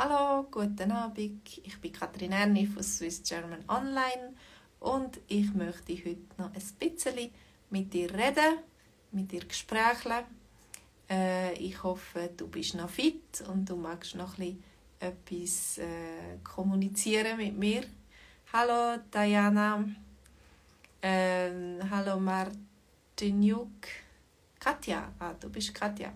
Hallo, guten Abend. Ich bin Katrin Erni von Swiss German Online und ich möchte heute noch ein bisschen mit dir reden, mit dir sprechen. Äh, ich hoffe, du bist noch fit und du magst noch ein etwas äh, kommunizieren mit mir. Hallo Diana. Ähm, hallo Martinjuk. Katja. Ah, du bist Katja.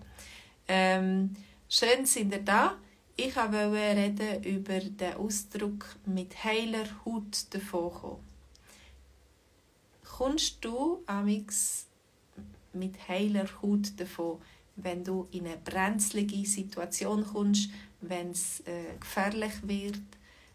Ähm, schön sind ihr da. Ich wollte reden über den Ausdruck mit heiler Haut davon Kommst du amix mit heiler Haut davon, wenn du in eine brenzlige Situation kommst, wenn es äh, gefährlich wird,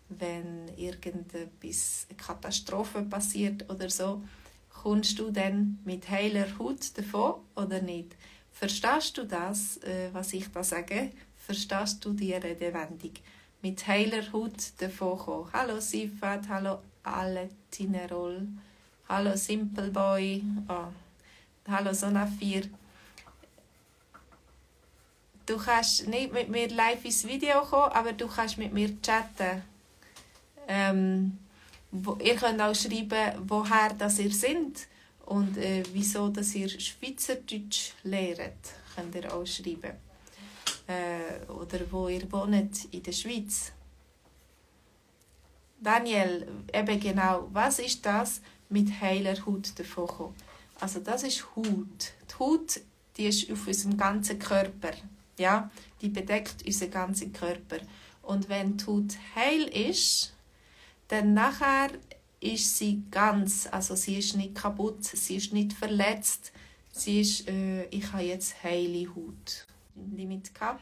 wenn irgendetwas eine Katastrophe passiert oder so, kommst du dann mit heiler Haut davon oder nicht? Verstehst du das, äh, was ich da sage? Verstehst du die Redewendung. Mit heiler Hut davon kommen. Hallo Sifat, hallo alle Tinerol, hallo Simple Boy, oh. hallo Sonafir. Du kannst nicht mit mir live ins Video kommen, aber du kannst mit mir chatten. Ähm, wo, ihr könnt auch schreiben, woher das ihr seid und äh, wieso dass ihr Schweizerdeutsch lehrt. Könnt ihr auch schreiben äh, oder wo ihr wohnt in der Schweiz. Daniel, eben genau, was ist das mit heiler Haut davon Also das ist Haut. Die Haut, die ist auf unserem ganzen Körper. Ja, die bedeckt unseren ganzen Körper. Und wenn die Haut heil ist, dann nachher ist sie ganz, also sie ist nicht kaputt, sie ist nicht verletzt, sie ist, äh, ich habe jetzt heile Haut. Limit gehabt.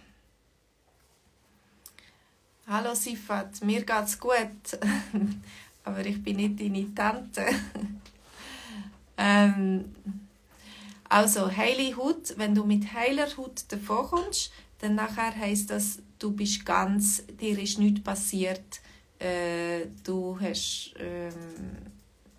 Hallo Sifat, mir geht's gut, aber ich bin nicht deine Tante. ähm, also heile Haut, wenn du mit heiler Haut davon kommst, dann nachher heißt das, du bist ganz, dir ist nichts passiert, äh, du hast ähm,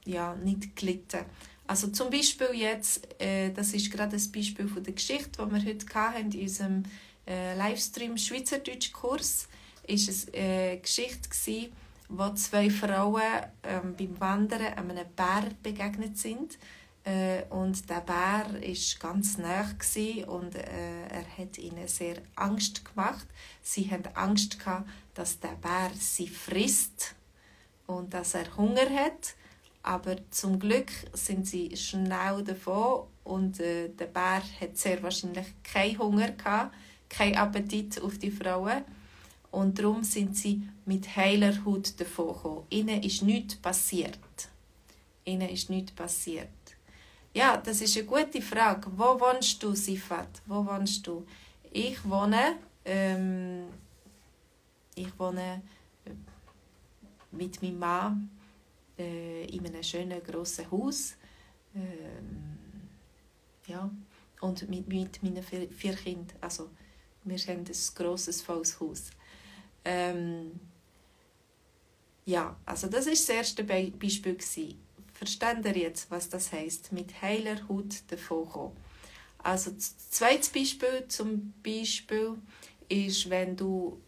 ja nicht gelitten. Also zum Beispiel jetzt, äh, das ist gerade ein Beispiel von der Geschichte, die wir heute hatten in unserem äh, Livestream Schweizerdeutsch-Kurs, ist es eine äh, Geschichte gewesen, wo zwei Frauen ähm, beim Wandern einem Bär begegnet sind äh, und der Bär ist ganz nah und äh, er hat ihnen sehr Angst gemacht. Sie hatten Angst gehabt, dass der Bär sie frisst und dass er Hunger hat aber zum Glück sind sie schnell davon und äh, der Bär hat sehr wahrscheinlich keinen Hunger gehabt, keinen Appetit auf die Frauen und darum sind sie mit heiler Haut davon gekommen. Ihnen ist nichts passiert. Ihnen ist nichts passiert. Ja, das ist eine gute Frage. Wo wohnst du, Sifat? Wo wohnst du? Ich wohne, ähm, ich wohne äh, mit meinem Mann äh, in einem schönen grossen Haus. Ähm, ja, und mit, mit meinen vier, vier Kindern. Also, wir haben ein grosses, volles Haus. Ähm, ja, also das war das erste Be Beispiel. Gewesen. Versteht ihr jetzt, was das heisst? Mit heiler Haut davon Also das zweite Beispiel zum Beispiel ist, wenn du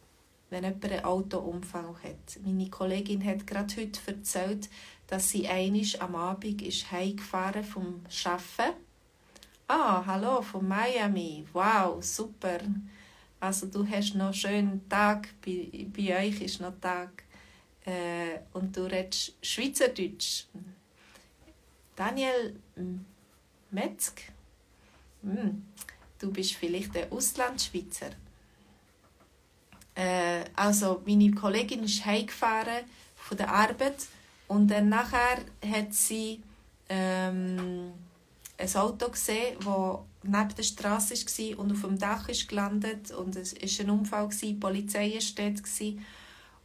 wenn jemand einen Autounfall hat. Meine Kollegin hat gerade heute erzählt, dass sie einisch am Abend ist heimgefahren vom Arbeiten. Ah, hallo, von Miami. Wow, super. Also du hast noch einen schönen Tag, bei, bei euch ist noch Tag. Äh, und du redest Schweizerdeutsch. Daniel Metzg, hm, du bist vielleicht ein Auslandschweizer. Äh, also meine Kollegin ist heimgefahren von der Arbeit und dann nachher hat sie ähm, ein Auto gesehen, das neben der Straße war und auf dem Dach ist gelandet und es war ein Unfall, die Polizei war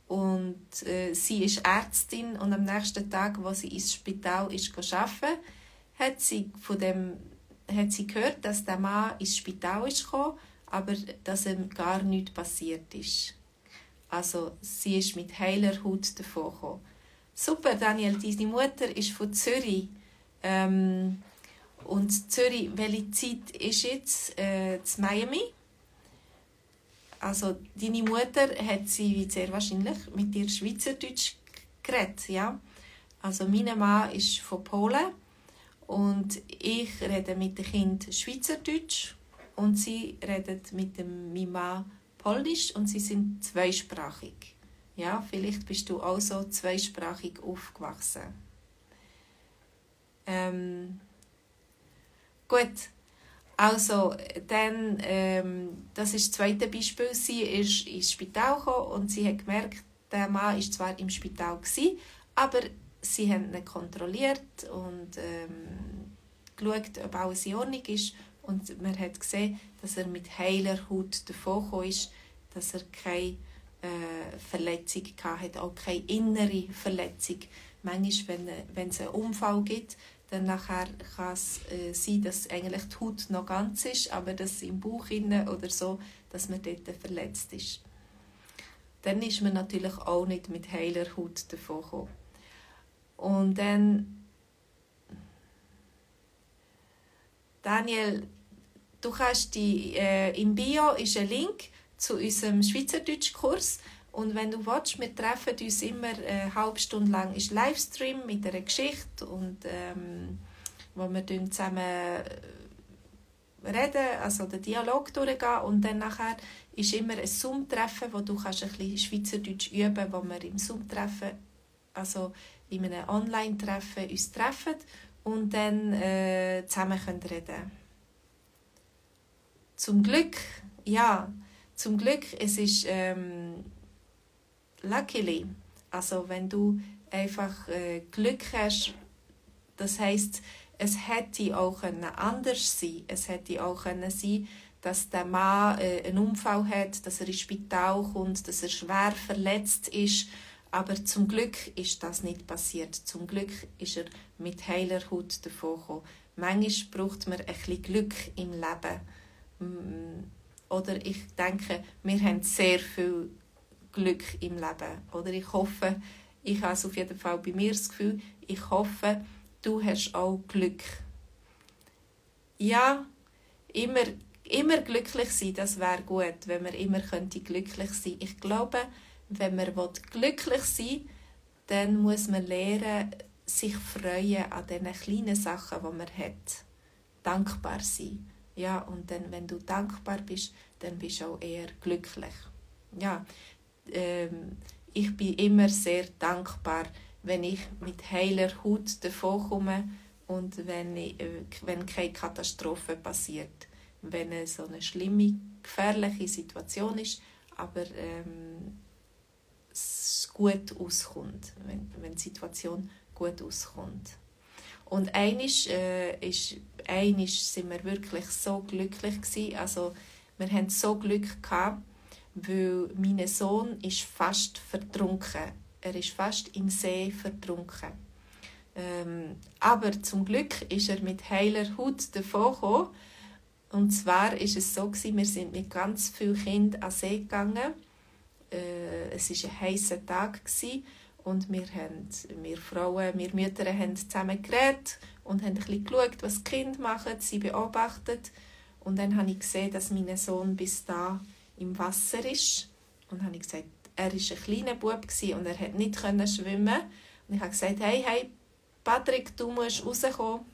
und äh, sie ist Ärztin und am nächsten Tag, wo sie ins Spital ist arbeiten, hat sie von dem hat sie gehört, dass der Mann ins Spital ist gekommen aber dass ihm gar nichts passiert ist. Also sie ist mit heiler Haut davon gekommen. Super, Daniel, deine Mutter ist von Zürich. Ähm, und Zürich, welche Zeit ist jetzt? Äh, Miami? Also deine Mutter hat sie sehr wahrscheinlich mit dir Schweizerdeutsch geredet, ja? Also mein Mann ist von Polen und ich rede mit dem Kind Schweizerdeutsch und sie redet mit dem Mann Polnisch und sie sind zweisprachig. Ja, vielleicht bist du auch so zweisprachig aufgewachsen. Ähm, gut, also dann, ähm, das ist das zweite Beispiel. Sie ist ins Spital gekommen und sie hat gemerkt, der Mann ist zwar im Spital gewesen, aber sie haben ihn kontrolliert und ähm, geschaut, ob alles in Ordnung ist. Und man hat gesehen, dass er mit heiler Haut davon ist, dass er keine äh, Verletzung hatte, auch keine innere Verletzung. Manchmal, wenn, es einen Unfall gibt, dann nachher kann es äh, sein, dass eigentlich die Haut noch ganz ist, aber dass im Bauch oder so, dass man dort verletzt ist. Dann ist man natürlich auch nicht mit heiler Haut davon. Und dann Daniel, du kannst die, äh, im Bio ist ein Link zu unserem Schweizerdeutschkurs. Und wenn du willst, wir treffen uns immer eine halbe Stunde lang. Ist Livestream mit einer Geschichte und ähm, wo wir zusammen äh, reden, also den Dialog durchgehen. Und dann nachher ist immer ein Zoom-Treffen, wo du kannst ein bisschen Schweizerdeutsch üben, wo wir im Zoom-Treffen, also in einem Online-Treffen uns treffen. Und dann äh, zusammen können reden Zum Glück, ja, zum Glück, es ist ähm, luckily, also wenn du einfach äh, Glück hast, das heißt, es hätte auch anders sein Es hätte auch sein dass der Mann äh, einen Unfall hat, dass er ins Spital kommt, dass er schwer verletzt ist aber zum Glück ist das nicht passiert. Zum Glück ist er mit heiler Haut davon gekommen. Manchmal braucht man ein bisschen Glück im Leben. Mm, oder ich denke, wir haben sehr viel Glück im Leben. Oder ich hoffe, ich habe es auf jeden Fall bei mir das Gefühl, ich hoffe, du hast auch Glück. Ja, immer, immer glücklich sein, das wäre gut, wenn man immer könnte glücklich sein. Ich glaube, wenn man glücklich sein will, dann muss man lernen, sich freuen an den kleinen Sachen, die man hat. Dankbar sein. Ja, und dann, wenn du dankbar bist, dann bist du auch eher glücklich. Ja, ähm, ich bin immer sehr dankbar, wenn ich mit heiler Haut davonkomme und wenn, ich, äh, wenn keine Katastrophe passiert. Wenn es so eine schlimme, gefährliche Situation ist, aber ähm, es gut auskommt, wenn, wenn die Situation gut auskommt. Und einisch äh, ist, einisch sind wir wirklich so glücklich gewesen. Also wir hatten so Glück gehabt, weil mein Sohn ist fast vertrunken. Er ist fast im See vertrunken. Ähm, aber zum Glück ist er mit heiler Haut davon gekommen. Und zwar ist es so gewesen, wir sind mit ganz vielen Kindern an den See gegangen äh, es war ein heißer Tag gewesen, und wir, haben, wir Frauen, wir Mütter haben zusammen geredet und haben ein bisschen geschaut, was die Kinder machen, sie beobachtet. Und dann habe ich gesehen, dass mein Sohn bis da im Wasser ist. Und habe ich gesagt, er war ein kleiner Bub und er konnte nicht schwimmen. Und ich habe gesagt, hey, hey, Patrick, du musst rauskommen.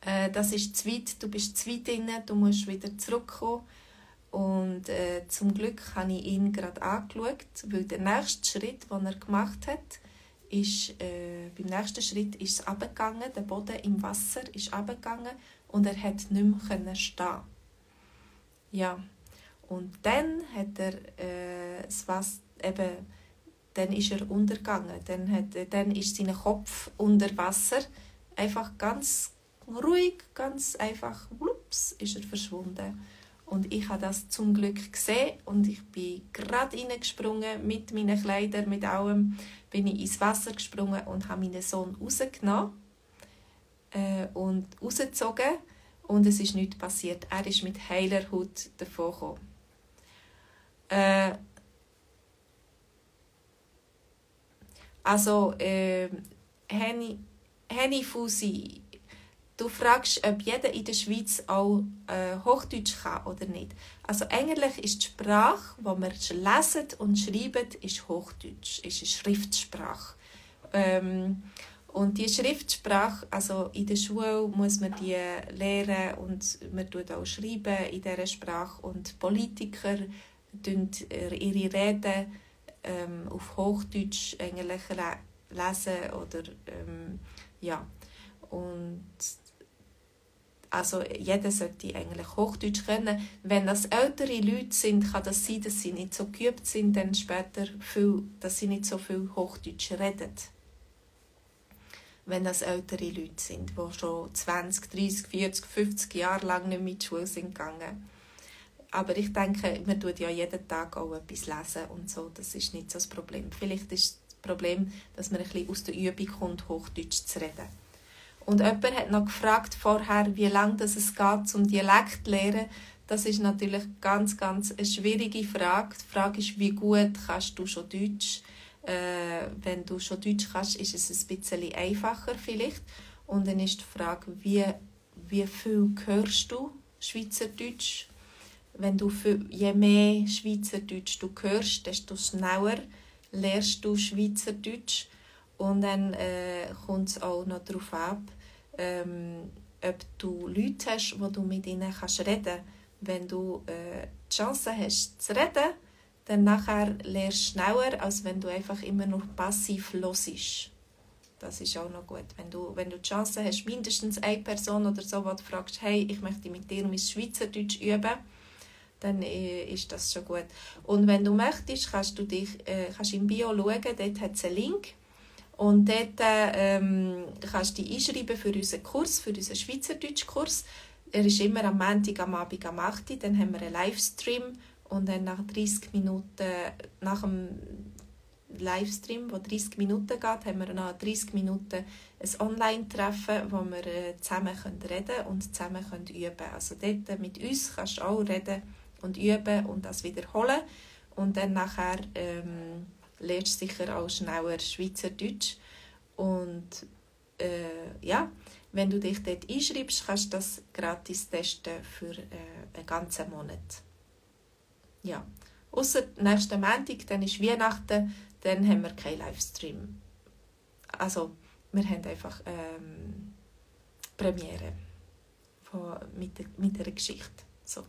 Äh, das ist zu weit, du bist zu weit drin, du musst wieder zurückkommen. Und äh, zum Glück habe ich ihn gerade angeschaut, weil der nächste Schritt, den er gemacht hat, ist, äh, beim nächsten Schritt ist es abgegangen, der Boden im Wasser ist abgegangen und er hat nicht mehr stehen. Ja, und dann hat er äh, das Wasser, eben, dann ist er untergegangen, dann, hat, dann ist sein Kopf unter Wasser, einfach ganz ruhig, ganz einfach, whoops, ist er verschwunden. Und ich habe das zum Glück gesehen und ich bin gerade reingesprungen mit meinen Kleidern, mit allem, bin ich ins Wasser gesprungen und habe meinen Sohn rausgenommen äh, und rausgezogen und es ist nichts passiert. Er ist mit heiler Haut davon gekommen. Äh, also, äh, Henny, Henny Fusi du fragst, ob jeder in der Schweiz auch äh, Hochdeutsch kann oder nicht. Also eigentlich ist die Sprache, die wir lesen und schreiben, ist Hochdeutsch, ist eine Schriftsprache. Ähm, und die Schriftsprache, also in der Schule muss man die lernen und man tut auch schreiben in dieser Sprache und Politiker ihre Reden ähm, auf Hochdeutsch eigentlich lesen oder ähm, ja und also jeder sollte eigentlich Hochdeutsch können. Wenn das ältere Leute sind, kann das sein, dass sie nicht so geübt sind, dann später viel, dass sie nicht so viel Hochdeutsch reden wenn das ältere Leute sind, die schon 20, 30, 40, 50 Jahre lang nicht mit Schule sind gegangen. Aber ich denke, man tut ja jeden Tag auch etwas lesen und so, das ist nicht so das Problem. Vielleicht ist das Problem, dass man ein bisschen aus der Übung kommt, Hochdeutsch zu reden. Und jemand hat noch gefragt vorher, wie lange das es geht zum Dialekt lernen. Das ist natürlich ganz, ganz eine schwierige Frage. Die Frage ist, wie gut kannst du schon Deutsch? Äh, wenn du schon Deutsch kannst, ist es ein bisschen einfacher vielleicht. Und dann ist die Frage, wie, wie viel hörst du Schweizerdeutsch? Wenn du viel, je mehr Schweizerdeutsch du hörst, desto schneller lernst du Schweizerdeutsch. Und dann äh, kommt es auch noch darauf ab, ähm, ob du Leute hast, wo du mit ihnen kannst reden kannst. Wenn du äh, die Chance hast zu reden, dann nachher lernst du schneller, als wenn du einfach immer nur passiv hörst. Das ist auch noch gut. Wenn du, wenn du die Chance hast, mindestens eine Person oder so, die du fragst, hey, ich möchte mit dir mein Schweizerdeutsch üben, dann äh, ist das schon gut. Und wenn du möchtest, kannst du dich äh, kannst im Bio schauen, dort hat es einen Link. Und dort ähm, kannst du dich einschreiben für unseren Kurs, für unseren Schweizerdeutsch-Kurs. Er ist immer am Montag am Abend am 8 Uhr. Dann haben wir einen Livestream und dann nach 30 Minuten, nach dem Livestream, der 30 Minuten geht, haben wir nach 30 Minuten ein Online-Treffen, wo wir äh, zusammen reden können und zusammen üben können. Also dort mit uns kannst du auch reden und üben und das wiederholen. Und dann nachher ähm, lernst sicher auch schneller Schweizerdeutsch. Und äh, ja, wenn du dich dort einschreibst, kannst du das gratis testen für äh, einen ganzen Monat. Ja. Außer nächsten Montag, dann ist Weihnachten, dann haben wir keinen Livestream. Also, wir haben einfach ähm, Premiere von, mit, der, mit der Geschichte. So.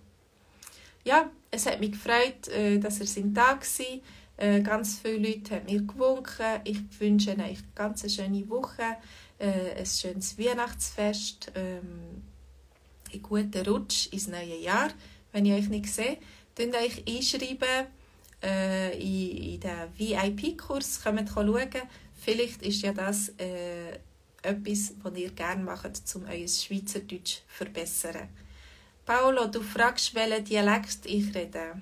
Ja, es hat mich gefreut, äh, dass ihr sind da war. Äh, ganz viele Leute haben mir gewunken. Ich wünsche euch eine ganz schöne Woche, äh, ein schönes Weihnachtsfest, ähm, einen guten Rutsch ins neue Jahr, wenn ich euch nicht sehe. Könnt euch einschreiben äh, in, in den VIP-Kurs, kommt schauen. Vielleicht ist ja das äh, etwas, was ihr gerne macht, um euer Schweizerdeutsch zu verbessern. Paolo, du fragst, welchen Dialekt ich rede.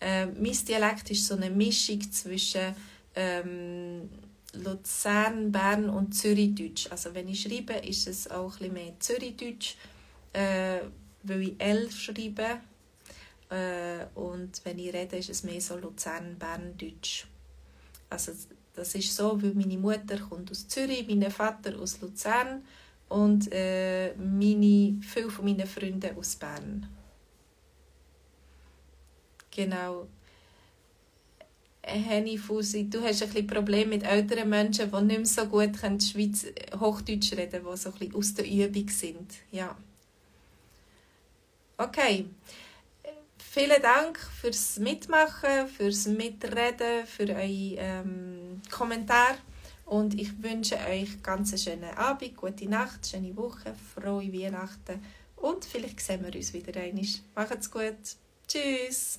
Äh, mein Dialekt ist so eine Mischung zwischen ähm, Luzern, Bern und Zürichdeutsch. Also wenn ich schreibe, ist es auch ein bisschen mehr Zürichdeutsch, äh, weil ich L schreibe äh, und wenn ich rede, ist es mehr so Luzern-Berndeutsch. Also das ist so, weil meine Mutter kommt aus Zürich, mein Vater aus Luzern und äh, meine, viele von meinen Freunden aus Bern. Genau. Henny Fusi, du hast ein bisschen Probleme mit älteren Menschen, die nicht mehr so gut Schweiz Hochdeutsch reden können, die so ein bisschen aus der Übung sind. Ja. Okay. Vielen Dank fürs Mitmachen, fürs Mitreden, für eure ähm, Kommentare. Und ich wünsche euch ganz einen schönen Abend, gute Nacht, schöne Woche, frohe Weihnachten und vielleicht sehen wir uns wieder einmal. Macht's gut. Tschüss.